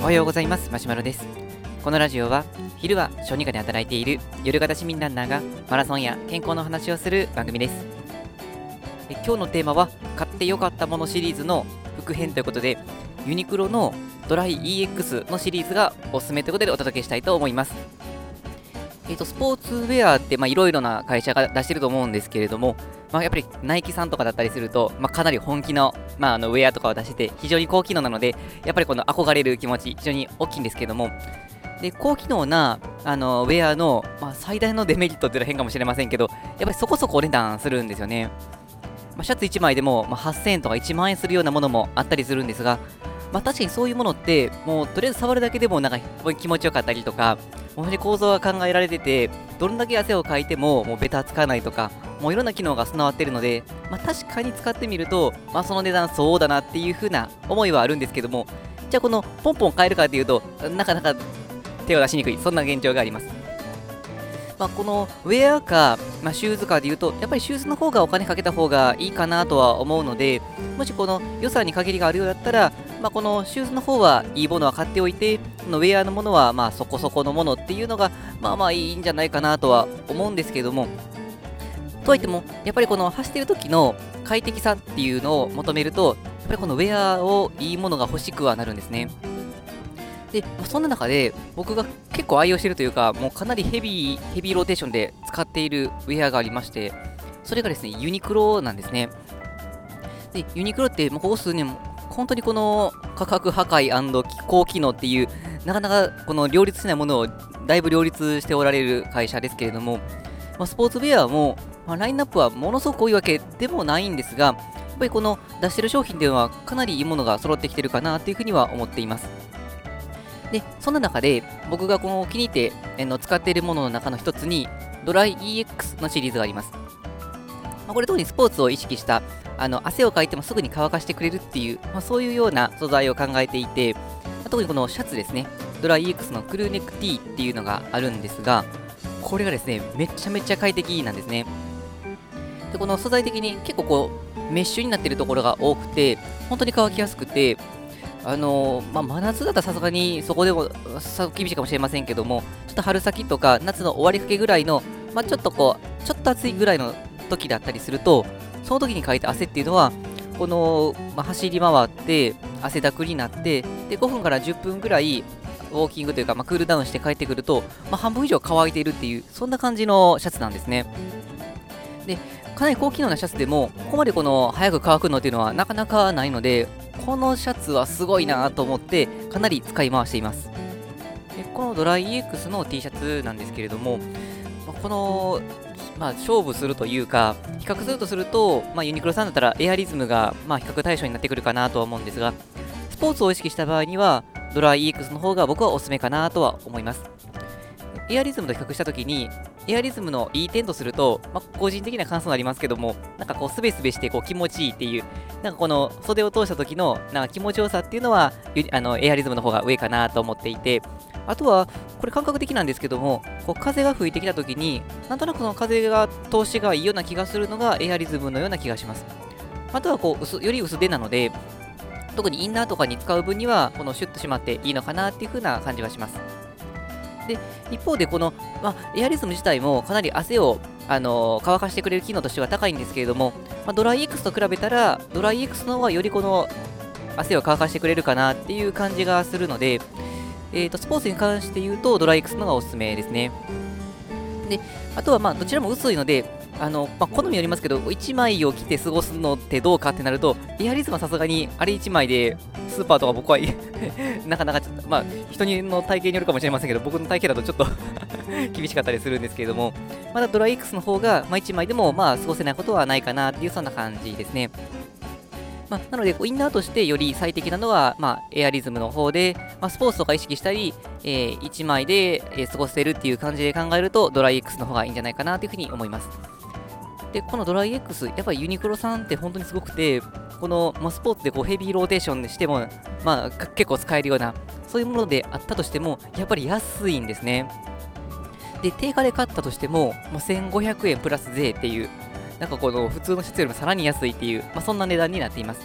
おはようございます。マシュマロです。このラジオは昼は小児科で働いている夜型市民ランナーがマラソンや健康の話をする番組です。え今日のテーマは買ってよかったものシリーズの副編ということでユニクロのドライ EX のシリーズがおすすめということでお届けしたいと思います。えーと、スポーツウェアっていろいろな会社が出してると思うんですけれども、まあ、やっぱりナイキさんとかだったりすると、まあ、かなり本気の,、まあ、あのウェアとかを出してて非常に高機能なのでやっぱりこの憧れる気持ち非常に大きいんですけども。で高機能なあのウェアの、まあ、最大のデメリットっていうのは変かもしれませんけどやっぱりそこそこお値段するんですよね、まあ、シャツ1枚でも、まあ、8000円とか1万円するようなものもあったりするんですがまあ、確かにそういうものって、もうとりあえず触るだけでもなんか気持ちよかったりとか、本当に構造が考えられてて、どんだけ汗をかいてももうベタつかないとか、もういろんな機能が備わっているので、まあ、確かに使ってみると、まあ、その値段そうだなっていう風な思いはあるんですけども、じゃあこのポンポン買えるかっていうと、なかなか手を出しにくい、そんな現状があります。まあ、このウェアか、まあ、シューズかでいうと、やっぱりシューズの方がお金かけた方がいいかなとは思うので、もしこの予算に限りがあるようだったら、まあ、このシューズの方はいいものは買っておいて、のウェアのものはまあそこそこのものっていうのが、まあまあいいんじゃないかなとは思うんですけども、とはいっても、やっぱりこの走ってる時の快適さっていうのを求めると、やっぱりこのウェアをいいものが欲しくはなるんですね。で、まあ、そんな中で僕が結構愛用してるというか、もうかなりヘビー、ヘビーローテーションで使っているウェアがありまして、それがですね、ユニクロなんですね。で、ユニクロって、もうここ数年本当にこの価格破壊高機能っていう、なかなかこの両立しないものをだいぶ両立しておられる会社ですけれども、まあ、スポーツウェアも、まあ、ラインナップはものすごく多いわけでもないんですが、やっぱりこの出してる商品ではかなりいいものが揃ってきてるかなというふうには思っています。で、そんな中で僕がこの気に入ってえの使っているものの中の一つにドライ EX のシリーズがあります。まあ、これ特にスポーツを意識したあの汗をかいてもすぐに乾かしてくれるっていう、まあ、そういうような素材を考えていて、特にこのシャツですね、ドライ EX のクルーネック T っていうのがあるんですが、これがですね、めちゃめちゃ快適なんですね。で、この素材的に結構こう、メッシュになってるところが多くて、本当に乾きやすくて、あのー、まあ、真夏だったらさすがにそこでも厳しいかもしれませんけども、ちょっと春先とか夏の終わりかけぐらいの、まあ、ちょっとこう、ちょっと暑いぐらいの時だったりすると、その時にかいた汗っていうのは、この、まあ、走り回って汗だくになって、で5分から10分ぐらいウォーキングというか、まあ、クールダウンして帰ってくると、まあ、半分以上乾いているっていう、そんな感じのシャツなんですね。で、かなり高機能なシャツでも、ここまでこの早く乾くのっていうのはなかなかないので、このシャツはすごいなと思って、かなり使い回しています。でこのドライ EX の T シャツなんですけれども、このまあ、勝負するというか、比較するとすると、まあ、ユニクロさんだったらエアリズムが、まあ、比較対象になってくるかなとは思うんですが、スポーツを意識した場合には、ドライ EX の方が僕はおすすめかなとは思います。エアリズムと比較したときに、エアリズムのいい点とすると、まあ、個人的な感想になりますけども、なんかこう、すべすべしてこう気持ちいいっていう、なんかこの袖を通した時のなんか気持ちよさっていうのは、あのエアリズムの方が上かなと思っていて、あとは、これ感覚的なんですけども、こう風が吹いてきたときに、なんとなくその風が通しがいいような気がするのがエアリズムのような気がします。あとはこう薄、より薄手なので、特にインナーとかに使う分には、このシュッとしまっていいのかなっていう風な感じがします。で、一方でこの、まあ、エアリズム自体もかなり汗を、あの、乾かしてくれる機能としては高いんですけれども、まあ、ドライ X と比べたら、ドライ X の方がよりこの汗を乾かしてくれるかなっていう感じがするので、えーと、スポーツに関して言うと、ドライ X のがおすすめですね。で、あとはまあどちらも薄いので、あのまあ、好みによりますけど、1枚を着て過ごすのってどうかってなると、エアリズムはさすがにあれ1枚で、スーパーとか僕は なかなかちょっと、まあ、人の体型によるかもしれませんけど、僕の体型だとちょっと 厳しかったりするんですけれども、まだドライ X の方が、まあ、1枚でもまあ過ごせないことはないかなっていう、そんな感じですね。まあ、なので、インナーとしてより最適なのは、まあ、エアリズムの方で、まあ、スポーツとか意識したり、えー、1枚で、え、過ごせるっていう感じで考えると、ドライ X の方がいいんじゃないかなというふうに思います。で、このドライ X、やっぱりユニクロさんって本当にすごくて、この、まあ、スポーツでこうヘビーローテーションしても、まあ、結構使えるような、そういうものであったとしても、やっぱり安いんですね。で、定価で買ったとしても、もう1500円プラス税っていう、なんかこの普通のシャツよりもさらに安いっていう、まあ、そんな値段になっています。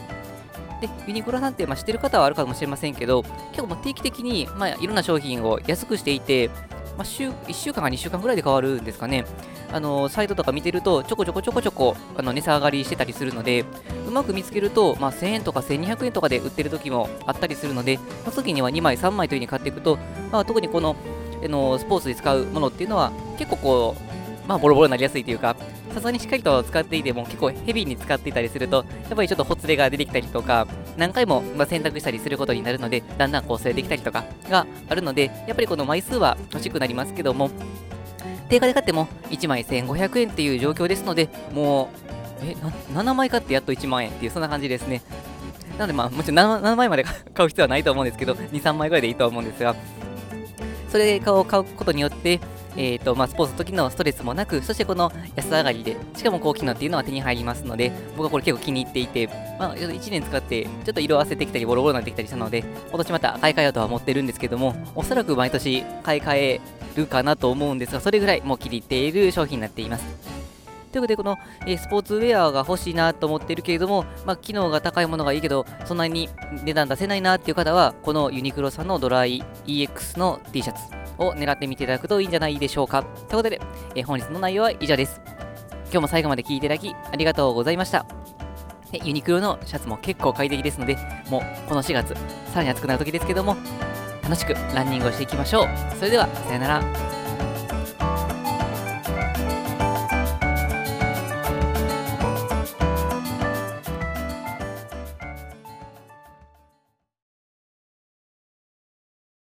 で、ユニクロさんって、まあ、知ってる方はあるかもしれませんけど、結構もう定期的に、まあ、いろんな商品を安くしていて、まあ、週1週間か2週間ぐらいで変わるんですかね。あのサイトとか見てると、ちょこちょこちょこちょこあの値下がりしてたりするので、うまく見つけると、まあ、1000円とか1200円とかで売ってる時もあったりするので、その時には2枚、3枚という風に買っていくと、まあ、特にこのあのスポーツで使うものっていうのは、結構こう、まあ、ボロボロになりやすいというか、さすがにしっかりと使っていても結構ヘビーに使っていたりすると、やっぱりちょっとほつれが出てきたりとか、何回もま選択したりすることになるので、だんだん構成できたりとかがあるので、やっぱりこの枚数は欲しくなりますけども、定価で買っても1枚1500円っていう状況ですので、もう、え、7枚買ってやっと1万円っていう、そんな感じですね。なので、まあ、もちろん 7, 7枚まで買う必要はないと思うんですけど、2、3枚ぐらいでいいと思うんですが、それを買うことによって、えーとまあ、スポーツの時のストレスもなく、そしてこの安上がりで、しかも高機能っていうのは手に入りますので、僕はこれ結構気に入っていて、まあ、1年使って、ちょっと色あせてきたり、ボロボロになってきたりしたので、今年また買い替えようとは思ってるんですけども、おそらく毎年買い替えるかなと思うんですが、それぐらいもう気に入っている商品になっています。ということで、この、えー、スポーツウェアが欲しいなと思ってるけれども、まあ、機能が高いものがいいけど、そんなに値段出せないなっていう方は、このユニクロさんのドライ EX の T シャツを狙ってみていただくといいんじゃないでしょうか。ということで、え、本日の内容は以上です。今日も最後まで聴いていただき、ありがとうございました。ユニクロのシャツも結構快適ですので、もうこの4月、さらに暑くなる時ですけども、楽しくランニングをしていきましょう。それでは、さよなら。